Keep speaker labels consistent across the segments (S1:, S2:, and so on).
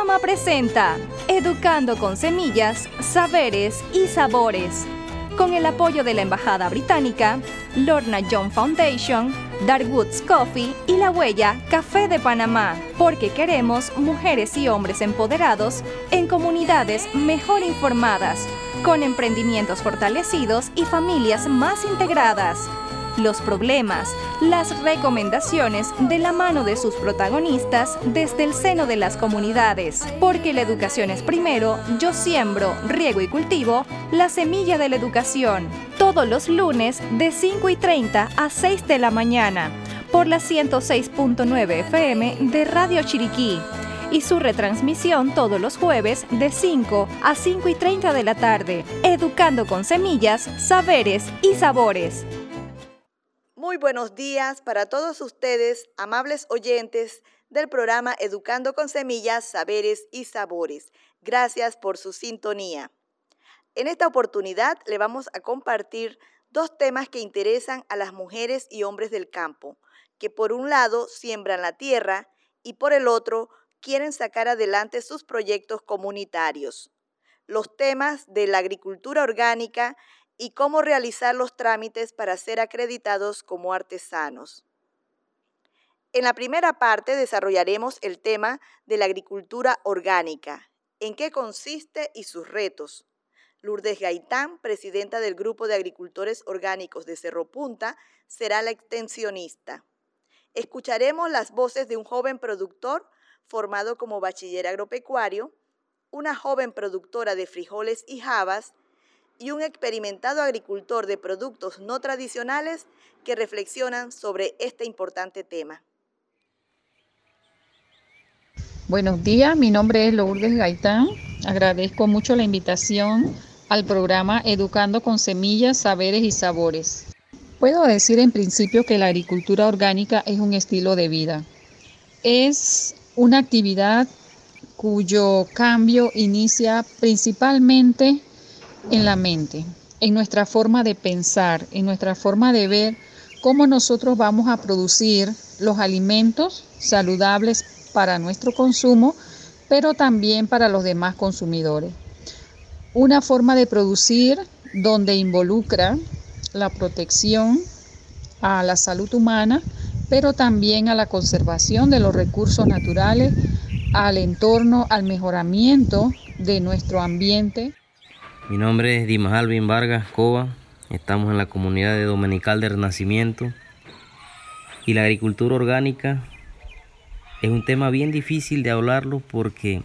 S1: Fama presenta Educando con Semillas, Saberes y Sabores. Con el apoyo de la Embajada Británica, Lorna John Foundation, Darwoods Coffee y La Huella Café de Panamá, porque queremos mujeres y hombres empoderados en comunidades mejor informadas, con emprendimientos fortalecidos y familias más integradas los problemas, las recomendaciones de la mano de sus protagonistas desde el seno de las comunidades. Porque la educación es primero, yo siembro, riego y cultivo la semilla de la educación. Todos los lunes de 5 y 30 a 6 de la mañana por la 106.9 FM de Radio Chiriquí y su retransmisión todos los jueves de 5 a 5 y 30 de la tarde, educando con semillas, saberes y sabores.
S2: Muy buenos días para todos ustedes, amables oyentes del programa Educando con Semillas, Saberes y Sabores. Gracias por su sintonía. En esta oportunidad le vamos a compartir dos temas que interesan a las mujeres y hombres del campo, que por un lado siembran la tierra y por el otro quieren sacar adelante sus proyectos comunitarios. Los temas de la agricultura orgánica y cómo realizar los trámites para ser acreditados como artesanos. En la primera parte desarrollaremos el tema de la agricultura orgánica, en qué consiste y sus retos. Lourdes Gaitán, presidenta del Grupo de Agricultores Orgánicos de Cerro Punta, será la extensionista. Escucharemos las voces de un joven productor formado como bachiller agropecuario, una joven productora de frijoles y habas y un experimentado agricultor de productos no tradicionales que reflexionan sobre este importante tema.
S3: Buenos días, mi nombre es Lourdes Gaitán. Agradezco mucho la invitación al programa Educando con Semillas, Saberes y Sabores. Puedo decir en principio que la agricultura orgánica es un estilo de vida. Es una actividad cuyo cambio inicia principalmente en la mente, en nuestra forma de pensar, en nuestra forma de ver cómo nosotros vamos a producir los alimentos saludables para nuestro consumo, pero también para los demás consumidores. Una forma de producir donde involucra la protección a la salud humana, pero también a la conservación de los recursos naturales, al entorno, al mejoramiento de nuestro ambiente.
S4: Mi nombre es Dimas Alvin Vargas Cova. Estamos en la comunidad de Dominical de Renacimiento. Y la agricultura orgánica es un tema bien difícil de hablarlo porque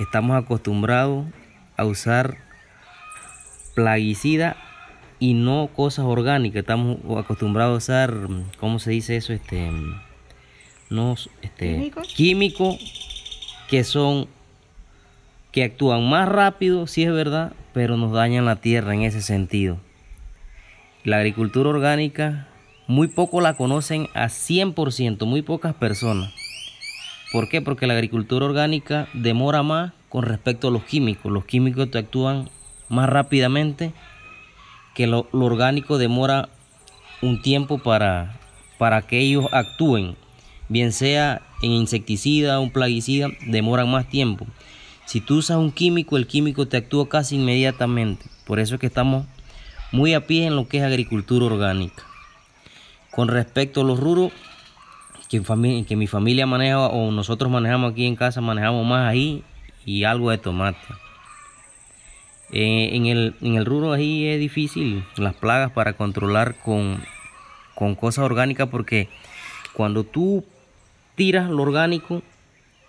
S4: estamos acostumbrados a usar plaguicida y no cosas orgánicas. Estamos acostumbrados a usar, ¿cómo se dice eso? Este, no, este, químicos que son que actúan más rápido, si es verdad, pero nos dañan la tierra en ese sentido. La agricultura orgánica, muy poco la conocen a 100%, muy pocas personas. ¿Por qué? Porque la agricultura orgánica demora más con respecto a los químicos. Los químicos te actúan más rápidamente que lo, orgánico demora un tiempo para, para que ellos actúen. Bien sea en insecticida, un plaguicida, demoran más tiempo. Si tú usas un químico, el químico te actúa casi inmediatamente. Por eso es que estamos muy a pie en lo que es agricultura orgánica. Con respecto a los ruros que, mi familia maneja o nosotros manejamos aquí en casa, manejamos más ahí y algo de tomate. Eh, en, el, en ruro ahí es difícil las plagas para controlar con, con cosas orgánicas porque cuando tú tiras lo orgánico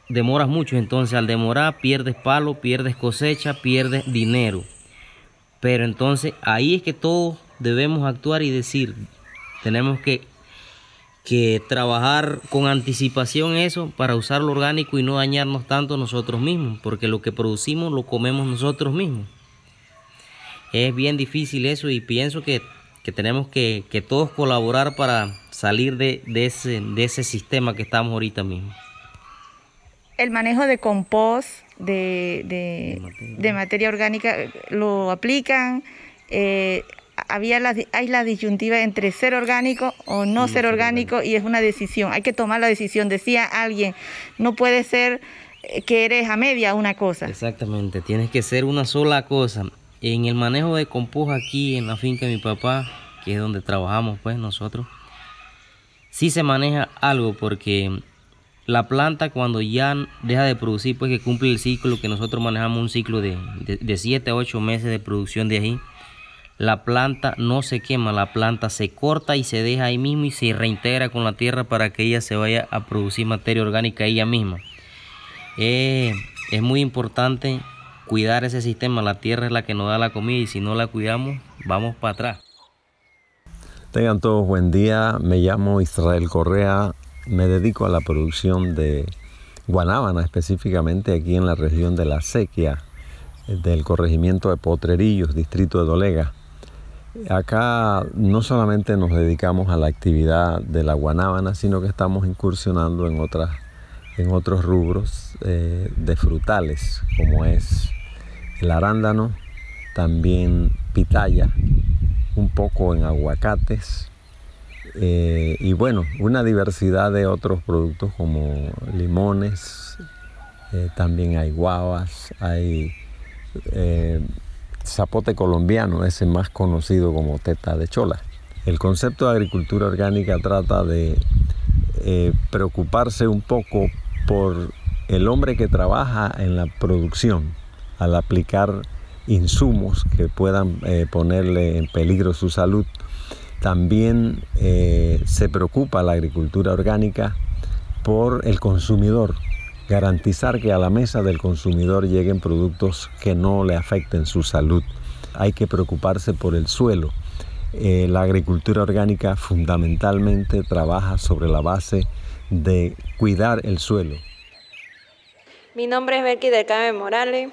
S4: demoras mucho, entonces al demorar pierdes palo, pierdes cosecha, pierdes dinero. Pero entonces ahí es que todos debemos actuar y decir, tenemos que, que trabajar con anticipación eso para usar lo orgánico y no dañarnos tanto nosotros mismos, porque lo que producimos lo comemos nosotros mismos. Es bien difícil eso y pienso que, tenemos que, todos colaborar para salir de, ese, de ese sistema que estamos ahorita mismo
S5: el manejo de compost, de, materia. orgánica, lo aplican. Eh, había la, hay la disyuntiva entre ser orgánico o no, ser orgánico y es una decisión. Hay que tomar la decisión. Decía alguien, no puede ser que eres a media una cosa.
S4: Exactamente, tienes que ser una sola cosa. En el manejo de compost aquí en la finca de mi papá, que es donde trabajamos pues nosotros, sí se maneja algo porque la planta cuando ya deja de producir, pues que cumple el ciclo que nosotros manejamos un ciclo de 7 a 8 meses de producción de ahí, la planta no se quema, la planta se corta y se deja ahí mismo y se reintegra con la tierra para que ella se vaya a producir materia orgánica ella misma. Eh, es muy importante cuidar ese sistema. La tierra es la que nos da la comida y si no la cuidamos, vamos para atrás.
S6: Tengan todos buen día. Me llamo Israel Correa. Me dedico a la producción de guanábana, específicamente aquí en la región de la Sequia, del corregimiento de Potrerillos, distrito de Dolega. Acá no solamente nos dedicamos a la actividad de la guanábana, sino que estamos incursionando en otras en otros rubros eh, de frutales, como es el arándano, también pitaya, un poco en aguacates eh, y bueno, una diversidad de otros productos como limones, eh, también hay guavas, hay zapote colombiano, ese más conocido como teta de chola. El concepto de agricultura orgánica trata de preocuparse un poco por el hombre que trabaja en la producción al aplicar insumos que puedan eh, ponerle en peligro su salud. También eh, se preocupa la agricultura orgánica por el consumidor, garantizar que a la mesa del consumidor lleguen productos que no le afecten su salud. Hay que preocuparse por el suelo. Eh, la agricultura orgánica fundamentalmente trabaja sobre la base de cuidar el suelo.
S7: Mi nombre es Belki del Morales,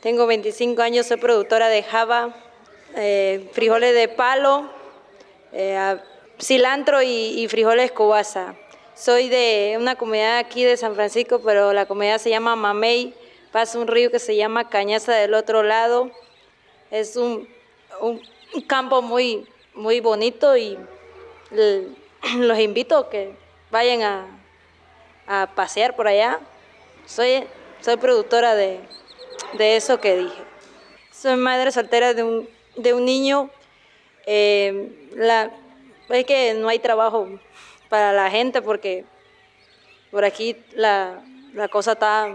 S7: tengo 25 años, soy productora de java, eh, frijoles de palo, eh, cilantro y, frijoles cubasa. Soy de una comunidad aquí de San Francisco, pero la comunidad se llama Mamey, pasa un río que se llama Cañaza del otro lado. Es un, campo muy, muy bonito y los invito a que vayan a, pasear por allá. Soy, soy productora de, eso que dije. Soy madre soltera de un, de un niño. Eh, la, es que no hay trabajo para la gente porque por aquí la, cosa está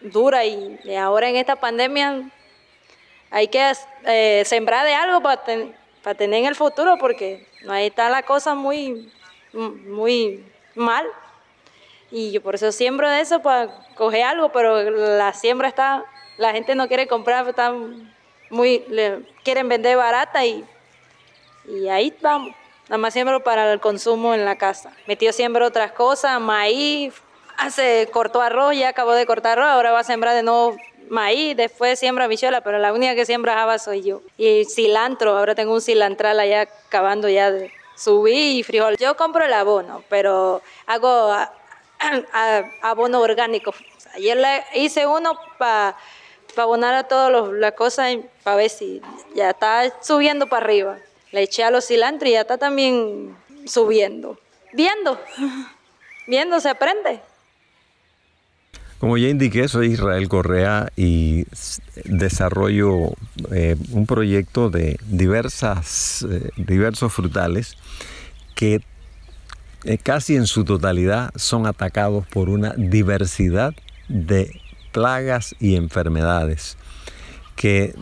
S7: dura y, ahora en esta pandemia hay que eh, sembrar de algo para, para tener en el futuro porque ahí está la cosa muy, muy mal. Y yo por eso siembro de eso para coger algo, pero la siembra está, la gente no quiere comprar, están muy, quieren vender barata y, y ahí vamos. Nada más siembro para el consumo en la casa. Metió siembra otras cosas, maíz, hace, cortó arroz, ya acabó de cortar arroz, ahora va a sembrar de nuevo maíz, después siembra bichuela, pero la única que siembra java soy yo. Y cilantro, ahora tengo un cilantral allá acabando ya de subí y frijol. Yo compro el abono, pero hago abono orgánico. Ayer le hice uno para abonar a todas las cosas para ver si ya está subiendo para arriba. Le eché a los cilantros y ya está también subiendo. Viendo, viendo se aprende.
S6: Como ya indiqué, soy Israel Correa y desarrollo eh, un proyecto de diversas, eh, diversos frutales que eh, casi en su totalidad son atacados por una diversidad de plagas y enfermedades que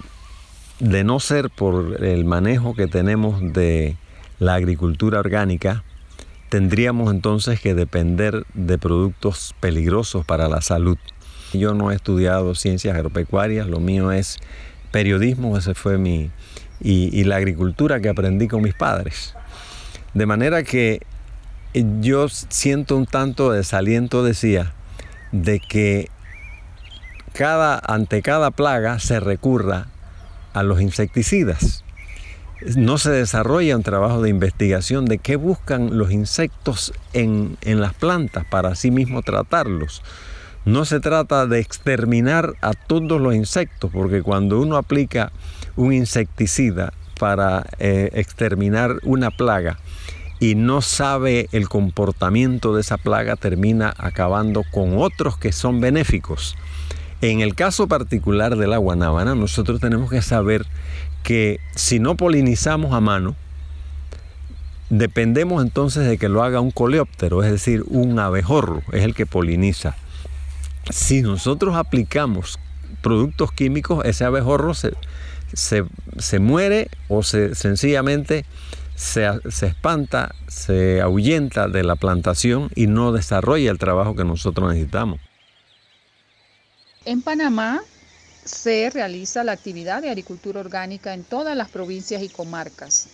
S6: de no ser por el manejo que tenemos de la agricultura orgánica, tendríamos entonces que depender de productos peligrosos para la salud. Yo no he estudiado ciencias agropecuarias, lo mío es periodismo, ese fue mi... y, la agricultura que aprendí con mis padres. De manera que yo siento un tanto de desaliento, decía, de que ante cada plaga se recurra a los insecticidas no se desarrolla un trabajo de investigación de qué buscan los insectos en, las plantas para así mismo tratarlos. No se trata de exterminar a todos los insectos, porque cuando uno aplica un insecticida para eh, exterminar una plaga y no sabe el comportamiento de esa plaga, termina acabando con otros que son benéficos. En el caso particular de la guanábana, nosotros tenemos que saber que si no polinizamos a mano, dependemos entonces de que lo haga un coleóptero, es decir, un abejorro, es el que poliniza. Si nosotros aplicamos productos químicos, ese abejorro se, se, muere o se, sencillamente se, se, espanta, se ahuyenta de la plantación y no desarrolla el trabajo que nosotros necesitamos.
S3: En Panamá se realiza la actividad de agricultura orgánica en todas las provincias y comarcas.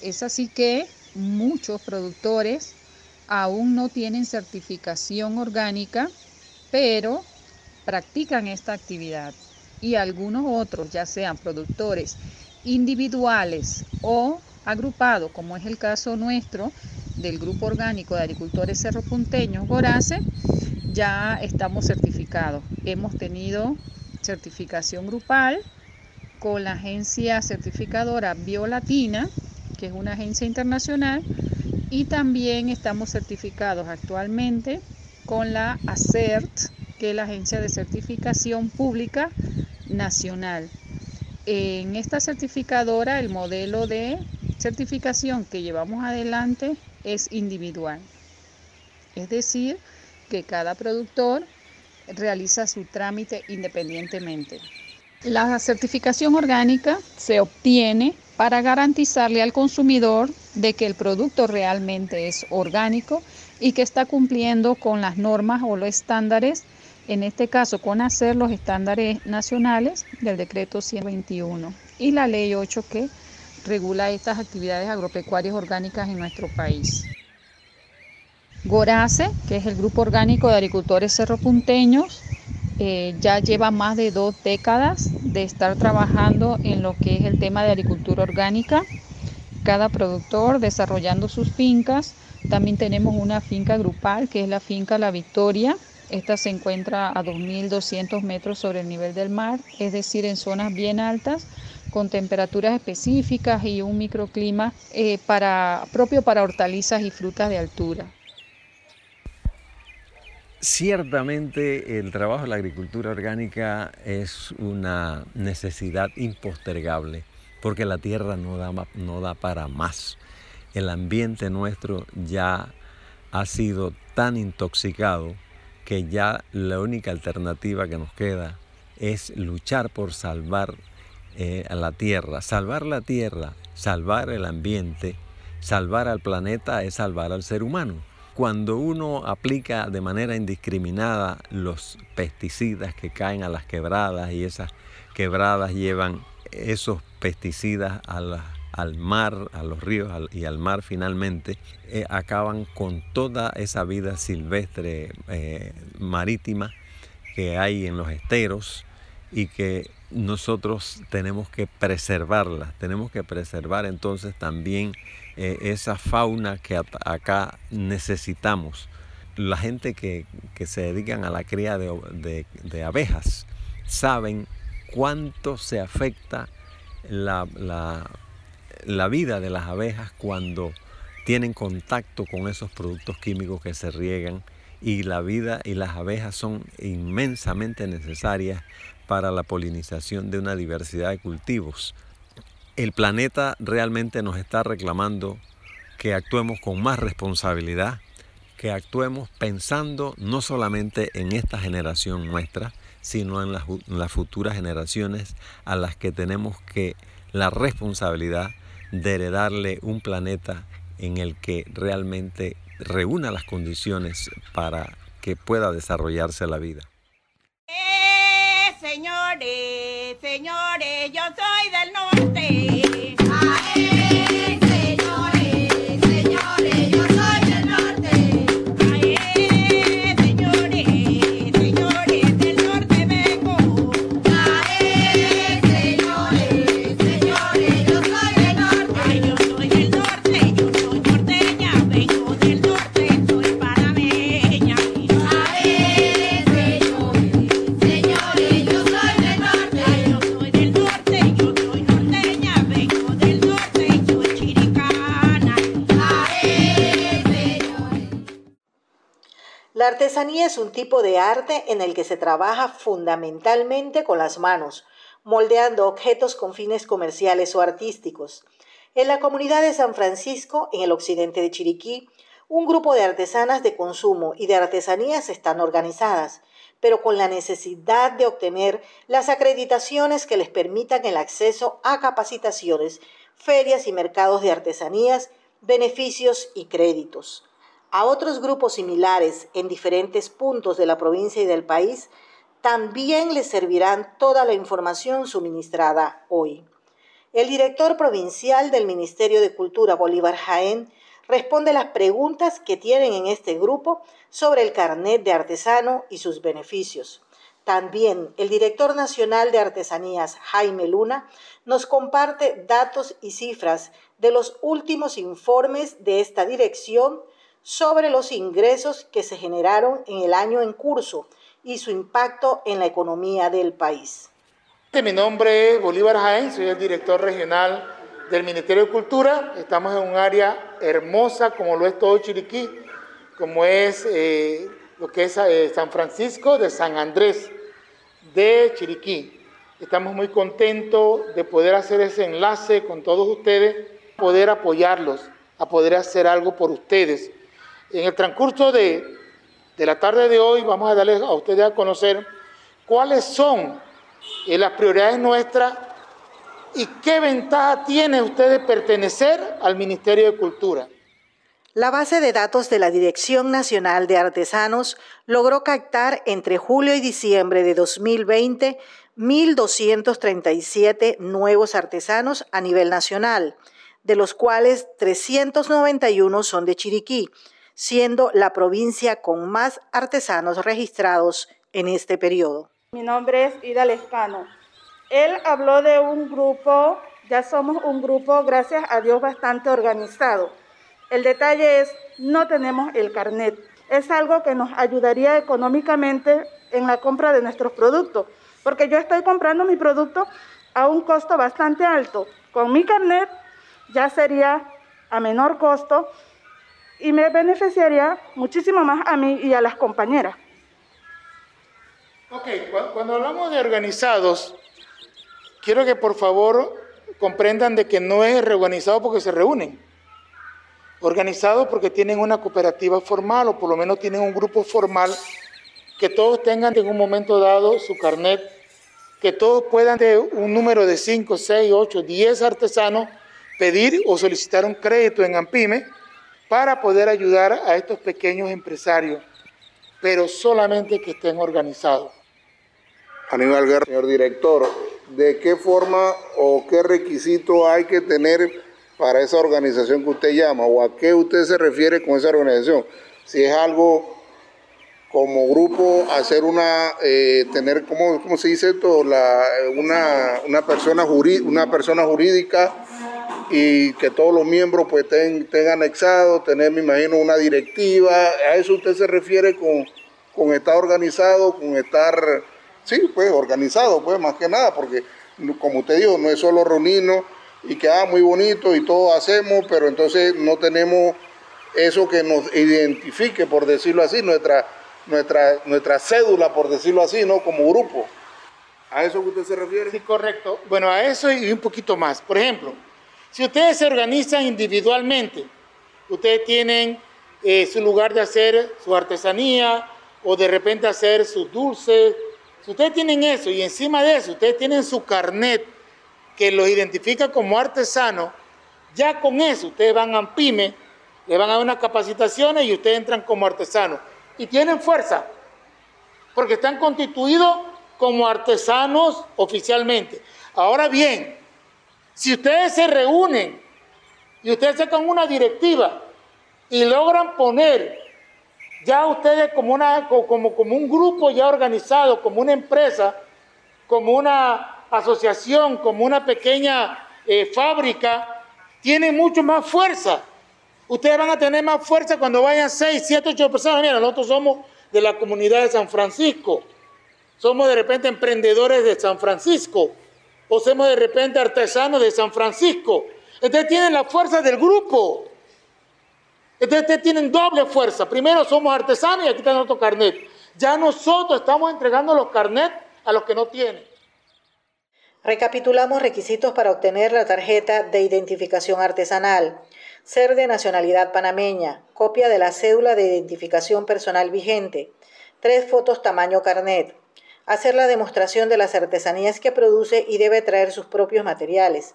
S3: Es así que muchos productores aún no tienen certificación orgánica, pero practican esta actividad y algunos otros, ya sean productores individuales o agrupados, como es el caso nuestro del Grupo Orgánico de Agricultores Cerro Punteños, Gorace, ya estamos certificados. Hemos tenido certificación grupal con la agencia certificadora Biolatina, que es una agencia internacional, y también estamos certificados actualmente con la ACERT, que es la agencia de certificación pública nacional. En esta certificadora el modelo de certificación que llevamos adelante es individual. Es decir, que cada productor realiza su trámite independientemente. La certificación orgánica se obtiene para garantizarle al consumidor de que el producto realmente es orgánico y que está cumpliendo con las normas o los estándares en este caso con hacer los estándares nacionales del decreto 121 y la ley 8 que regula estas actividades agropecuarias orgánicas en nuestro país. Gorace, que es el grupo orgánico de agricultores cerropunteños, eh, ya lleva más de dos décadas de estar trabajando en lo que es el tema de agricultura orgánica. Cada productor desarrollando sus fincas. También tenemos una finca grupal, que es la finca La Victoria, esta se encuentra a 2.200 metros sobre el nivel del mar, es decir, en zonas bien altas, con temperaturas específicas y un microclima eh, propio para hortalizas y frutas de altura.
S6: Ciertamente el trabajo de la agricultura orgánica es una necesidad impostergable porque la tierra no da, no da para más. El ambiente nuestro ya ha sido tan intoxicado que ya la única alternativa que nos queda es luchar por salvar eh, la tierra. Salvar la tierra, salvar el ambiente, salvar al planeta es salvar al ser humano. Cuando uno aplica de manera indiscriminada los pesticidas que caen a las quebradas y esas quebradas llevan esos pesticidas a al mar, a los ríos y al mar finalmente, eh, acaban con toda esa vida silvestre eh, marítima que hay en los esteros y que nosotros tenemos que preservarla, tenemos que preservar entonces también eh, esa fauna que acá necesitamos. La gente que, se dedican a la cría de, de abejas saben cuánto se afecta la, la vida de las abejas cuando tienen contacto con esos productos químicos que se riegan y la vida y las abejas son inmensamente necesarias para la polinización de una diversidad de cultivos. El planeta realmente nos está reclamando que actuemos con más responsabilidad, que actuemos pensando no solamente en esta generación nuestra, sino en las, futuras generaciones a las que tenemos que la responsabilidad de heredarle un planeta en el que realmente reúna las condiciones para que pueda desarrollarse la vida.
S8: Señores, señores, yo soy del norte.
S9: Artesanía es un tipo de arte en el que se trabaja fundamentalmente con las manos, moldeando objetos con fines comerciales o artísticos. En la comunidad de San Francisco, en el occidente de Chiriquí, un grupo de artesanas de consumo y de artesanías están organizadas, pero con la necesidad de obtener las acreditaciones que les permitan el acceso a capacitaciones, ferias y mercados de artesanías, beneficios y créditos. A otros grupos similares en diferentes puntos de la provincia y del país también les servirán toda la información suministrada hoy. El director provincial del Ministerio de Cultura Bolívar Jaén responde las preguntas que tienen en este grupo sobre el carnet de artesano y sus beneficios. También el director nacional de artesanías, Jaime Luna, nos comparte datos y cifras de los últimos informes de esta dirección sobre los ingresos que se generaron en el año en curso y su impacto en la economía del país.
S10: Mi nombre es Bolívar Jaén, soy el director regional del Ministerio de Cultura. Estamos en un área hermosa como lo es todo Chiriquí, como es eh, lo que es eh, San Francisco de San Andrés de Chiriquí. Estamos muy contentos de poder hacer ese enlace con todos ustedes, poder apoyarlos, a poder hacer algo por ustedes. En el transcurso de, de la tarde de hoy vamos a darles a ustedes a conocer cuáles son y las prioridades nuestras y qué ventaja tiene usted de pertenecer al Ministerio de Cultura.
S9: La base de datos de la Dirección Nacional de Artesanos logró captar entre julio y diciembre de 2020 1.237 nuevos artesanos a nivel nacional, de los cuales 391 son de Chiriquí, siendo la provincia con más artesanos registrados en este periodo.
S11: Mi nombre es Ida Lescano. Él habló de un grupo, ya somos un grupo, gracias a Dios, bastante organizado. El detalle es, no tenemos el carnet. Es algo que nos ayudaría económicamente en la compra de nuestros productos, porque yo estoy comprando mi producto a un costo bastante alto. Con mi carnet ya sería a menor costo y me beneficiaría muchísimo más a mí y a las compañeras.
S10: Ok, cuando hablamos de organizados, quiero que por favor comprendan de que no es reorganizado porque se reúnen. Organizado porque tienen una cooperativa formal o por lo menos tienen un grupo formal que todos tengan en un momento dado su carnet, que todos puedan de un número de 5, 6, 8, 10 artesanos pedir o solicitar un crédito en AMPIME para poder ayudar a estos pequeños empresarios, pero solamente que estén organizados.
S12: Aníbal Guerra, señor director, ¿de qué forma o qué requisito hay que tener para esa organización que usted llama o a qué usted se refiere con esa organización? Si es algo como grupo, hacer una, eh, tener, ¿cómo, ¿cómo, se dice esto? La, una, una, persona una persona jurídica y que todos los miembros pues tengan anexado, tener, me imagino, una directiva. ¿A eso usted se refiere con, con estar organizado, con estar Sí, pues organizado, pues más que nada, porque como usted dijo, no es solo reunirnos y que ah, muy bonito y todo hacemos, pero entonces no tenemos eso que nos identifique, por decirlo así, nuestra, nuestra, nuestra cédula, por decirlo así, ¿no? Como grupo. ¿A eso que usted se refiere?
S10: Sí, correcto. Bueno, a eso y un poquito más. Por ejemplo, si ustedes se organizan individualmente, ustedes tienen eh, su lugar de hacer su artesanía o de repente hacer sus dulces, si ustedes tienen eso y encima de eso ustedes tienen su carnet que los identifica como artesano, ya con eso ustedes van a PYME, le van a dar unas capacitaciones y ustedes entran como artesanos. Y tienen fuerza, porque están constituidos como artesanos oficialmente. Ahora bien, si ustedes se reúnen y ustedes sacan una directiva y logran poner ya ustedes como, una, como, como un grupo ya organizado, como una empresa, como una asociación, como una pequeña eh, fábrica, tienen mucho más fuerza. Ustedes van a tener más fuerza cuando vayan 6, 7, 8 personas. Mira, nosotros somos de la comunidad de San Francisco. Somos de repente emprendedores de San Francisco. O somos de repente artesanos de San Francisco. Entonces tienen la fuerza del grupo. Ustedes tienen doble fuerza. Primero somos artesanos y aquí está nuestro carnet. Ya nosotros estamos entregando los carnets a los que no tienen.
S9: Recapitulamos requisitos para obtener la tarjeta de identificación artesanal. Ser de nacionalidad panameña, copia de la cédula de identificación personal vigente, tres fotos tamaño carnet, hacer la demostración de las artesanías que produce y debe traer sus propios materiales.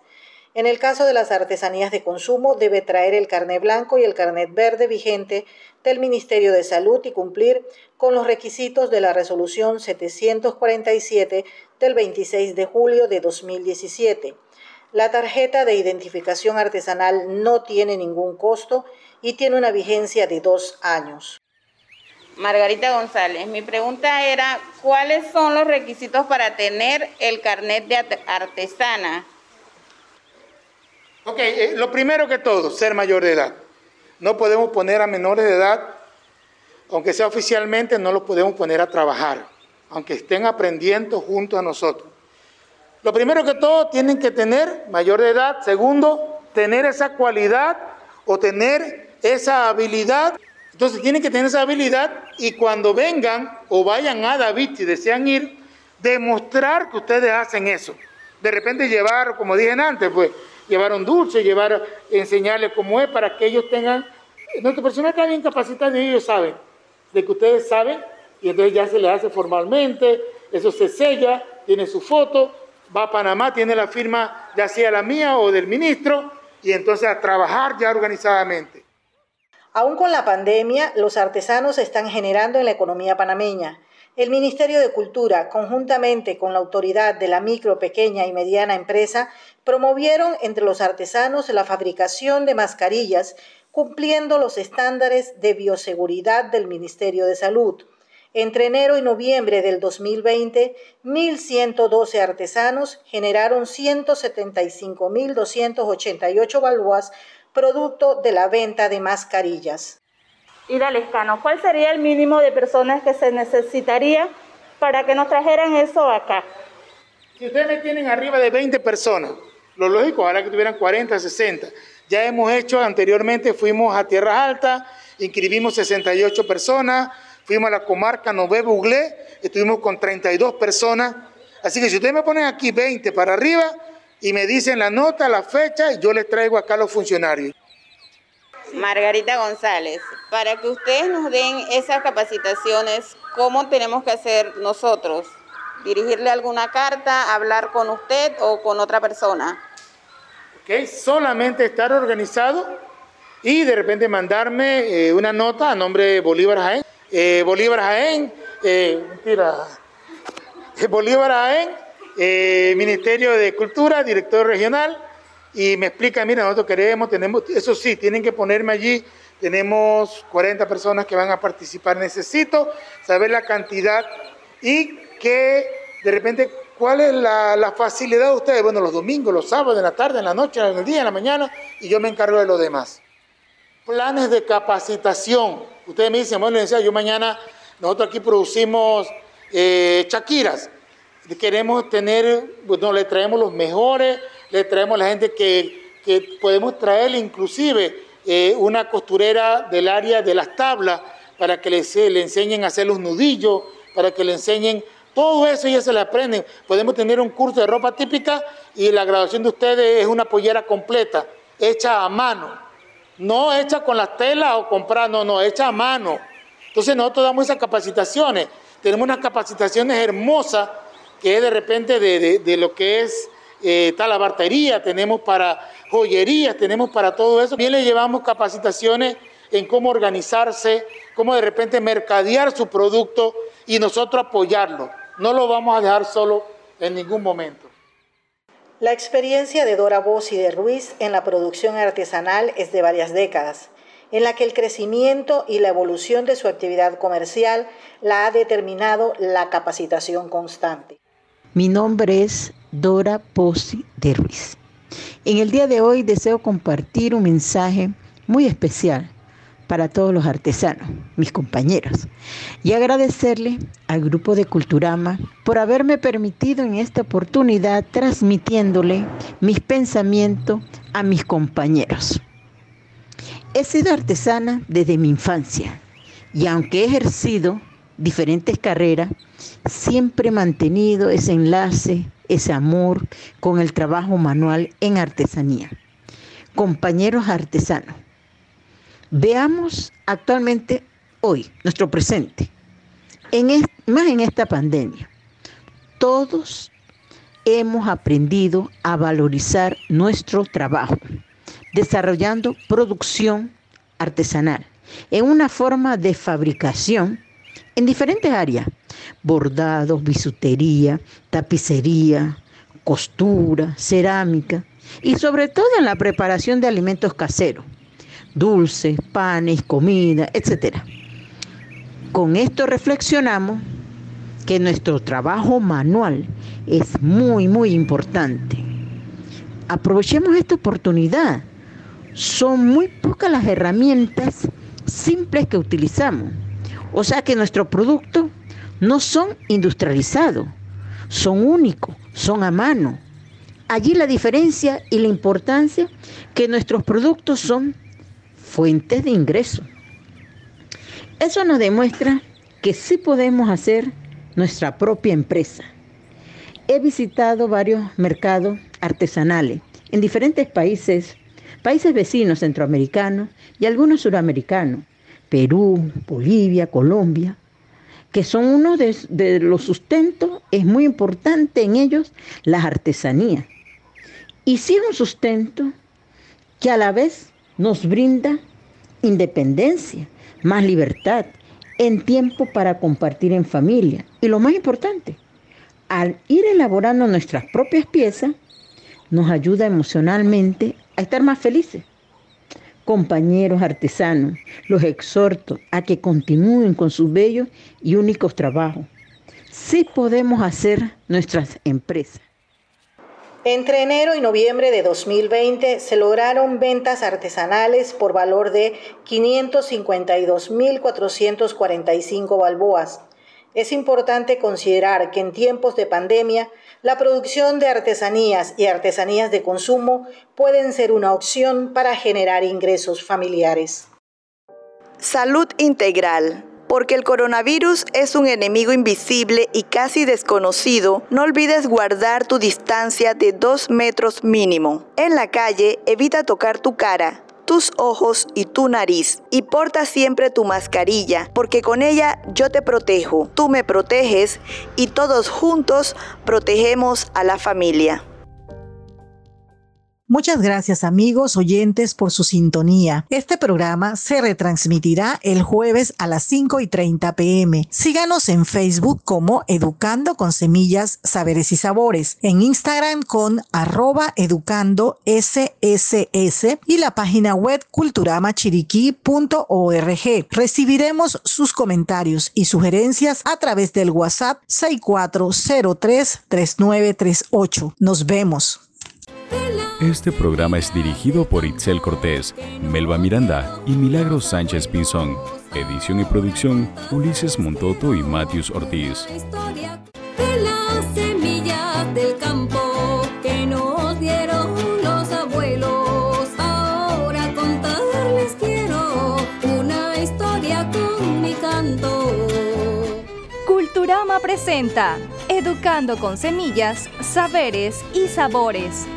S9: En el caso de las artesanías de consumo, debe traer el carnet blanco y el carnet verde vigente del Ministerio de Salud y cumplir con los requisitos de la resolución 747 del 26 de julio de 2017. La tarjeta de identificación artesanal no tiene ningún costo y tiene una vigencia de dos años.
S13: Margarita González, mi pregunta era, ¿cuáles son los requisitos para tener el carnet de artesana?
S10: Ok, eh, lo primero que todo, ser mayor de edad. No podemos poner a menores de edad, aunque sea oficialmente, no los podemos poner a trabajar, aunque estén aprendiendo junto a nosotros. Lo primero que todo, tienen que tener mayor de edad. Segundo, tener esa cualidad o tener esa habilidad. Entonces tienen que tener esa habilidad y cuando vengan o vayan a David y desean ir, demostrar que ustedes hacen eso. De repente llevar, como dije antes, pues llevar un dulce, llevar, enseñarles cómo es para que ellos tengan... Nuestra persona está bien capacitada y ellos saben, de que ustedes saben, y entonces ya se le hace formalmente, eso se sella, tiene su foto, va a Panamá, tiene la firma ya sea la mía o del ministro, y entonces a trabajar ya organizadamente.
S9: Aún con la pandemia, los artesanos están generando en la economía panameña. El Ministerio de Cultura, conjuntamente con la autoridad de la micro, pequeña y mediana empresa, promovieron entre los artesanos la fabricación de mascarillas, cumpliendo los estándares de bioseguridad del Ministerio de Salud. Entre enero y noviembre del 2020, 1.112 artesanos generaron 175.288 balboas producto de la venta de mascarillas.
S11: Y Lescano, ¿cuál sería el mínimo de personas que se necesitaría para que nos trajeran eso acá?
S10: Si ustedes me tienen arriba de 20 personas, lo lógico, ahora que tuvieran 40, 60. Ya hemos hecho anteriormente, fuimos a Tierras Altas, inscribimos 68 personas, fuimos a la comarca Nové Buglé, estuvimos con 32 personas. Así que si ustedes me ponen aquí 20 para arriba y me dicen la nota, la fecha, yo les traigo acá a los funcionarios.
S13: Margarita González, para que ustedes nos den esas capacitaciones, ¿cómo tenemos que hacer nosotros? ¿Dirigirle alguna carta, hablar con usted o con otra persona?
S10: Ok, solamente estar organizado y de repente mandarme eh, una nota a nombre de Bolívar Jaén. Eh, Bolívar Jaén, eh, mentira, Bolívar Jaén, Ministerio de Cultura, director regional, y me explica, mira, nosotros queremos, tenemos, eso sí, tienen que ponerme allí, tenemos 40 personas que van a participar, necesito saber la cantidad y que de repente, ¿cuál es la, facilidad de ustedes? Bueno, los domingos, los sábados, en la tarde, en la noche, en el día, en la mañana, y yo me encargo de lo demás. Planes de capacitación. Ustedes me dicen, bueno, yo mañana, nosotros aquí producimos eh, chaquiras. Queremos tener, bueno, le traemos los mejores le traemos la gente que, podemos traerle inclusive eh, una costurera del área de las tablas para que le, le enseñen a hacer los nudillos, para que le enseñen todo eso ya se le aprenden. Podemos tener un curso de ropa típica y la graduación de ustedes es una pollera completa, hecha a mano. No hecha con las telas o comprada, no, no, hecha a mano. Entonces nosotros damos esas capacitaciones. Tenemos unas capacitaciones hermosas que de repente de, de lo que es eh, talabartería, tenemos para joyerías, tenemos para todo eso. Bien le llevamos capacitaciones en cómo organizarse, cómo de repente mercadear su producto y nosotros apoyarlo. No lo vamos a dejar solo en ningún momento.
S9: La experiencia de Dora Bosch y de Ruiz en la producción artesanal es de varias décadas, en la que el crecimiento y la evolución de su actividad comercial la ha determinado la capacitación constante.
S14: Mi nombre es Dora Posi de Ruiz. En el día de hoy deseo compartir un mensaje muy especial para todos los artesanos, mis compañeros, y agradecerle al grupo de Culturama por haberme permitido en esta oportunidad transmitiéndole mis pensamientos a mis compañeros. He sido artesana desde mi infancia y aunque he ejercido diferentes carreras, siempre he mantenido ese enlace, ese amor con el trabajo manual en artesanía. Compañeros artesanos, veamos actualmente hoy, nuestro presente, en más en esta pandemia. Todos hemos aprendido a valorizar nuestro trabajo, desarrollando producción artesanal en una forma de fabricación en diferentes áreas, bordados, bisutería, tapicería, costura, cerámica y sobre todo en la preparación de alimentos caseros, dulces, panes, comida, etc. Con esto reflexionamos que nuestro trabajo manual es muy, muy importante. Aprovechemos esta oportunidad. Son muy pocas las herramientas simples que utilizamos. O sea que nuestros productos no son industrializados, son únicos, son a mano. Allí la diferencia y la importancia que nuestros productos son fuentes de ingreso. Eso nos demuestra que sí podemos hacer nuestra propia empresa. He visitado varios mercados artesanales en diferentes países, países vecinos centroamericanos y algunos suramericanos, Perú, Bolivia, Colombia, que son uno de, los sustentos, es muy importante en ellos las artesanías. Y sí es un sustento que a la vez nos brinda independencia, más libertad, en tiempo para compartir en familia. Y lo más importante, al ir elaborando nuestras propias piezas, nos ayuda emocionalmente a estar más felices. Compañeros artesanos, los exhorto a que continúen con sus bellos y únicos trabajos. Sí podemos hacer nuestras empresas.
S9: Entre enero y noviembre de 2020 se lograron ventas artesanales por valor de 552.445 balboas. Es importante considerar que en tiempos de pandemia la producción de artesanías y artesanías de consumo pueden ser una opción para generar ingresos familiares. Salud integral. Porque el coronavirus es un enemigo invisible y casi desconocido, no olvides guardar tu distancia de dos metros mínimo. En la calle, evita tocar tu cara, tus ojos y tu nariz. Y porta siempre tu mascarilla, porque con ella yo te protejo, tú me proteges y todos juntos protegemos a la familia.
S15: Muchas gracias amigos oyentes por su sintonía. Este programa se retransmitirá el jueves a las 5 y 30 pm. Síganos en Facebook como Educando con Semillas, Saberes y Sabores, en Instagram con arroba educando SSS y la página web culturamachiriquí.org. Recibiremos sus comentarios y sugerencias a través del WhatsApp 6403 3938. Nos vemos.
S16: Este programa es dirigido por Itzel Cortés, Melba Miranda y Milagros Sánchez Pinzón. Edición y producción, Ulises Montoto y Matius Ortiz.
S17: De las semillas del campo que nos dieron los abuelos. Ahora contarles quiero una historia con mi canto.
S1: Culturama presenta Educando con Semillas, Saberes y Sabores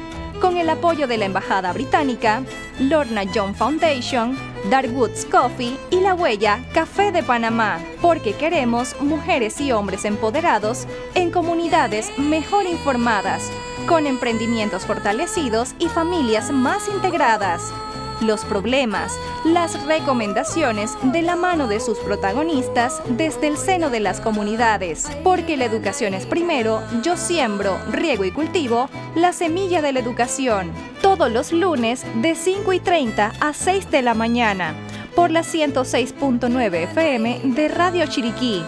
S1: con el apoyo de la Embajada Británica, Lorna John Foundation, Darwoods Coffee y La Huella Café de Panamá, porque queremos mujeres y hombres empoderados en comunidades mejor informadas, con emprendimientos fortalecidos y familias más integradas los problemas, las recomendaciones de la mano de sus protagonistas desde el seno de las comunidades. Porque la educación es primero, yo siembro, riego y cultivo la semilla de la educación. Todos los lunes de 5 y 30 a 6 de la mañana por la 106.9 FM de Radio Chiriquí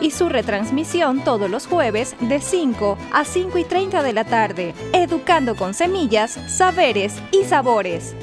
S1: y su retransmisión todos los jueves de 5 a 5 y 30 de la tarde, educando con semillas, saberes y sabores.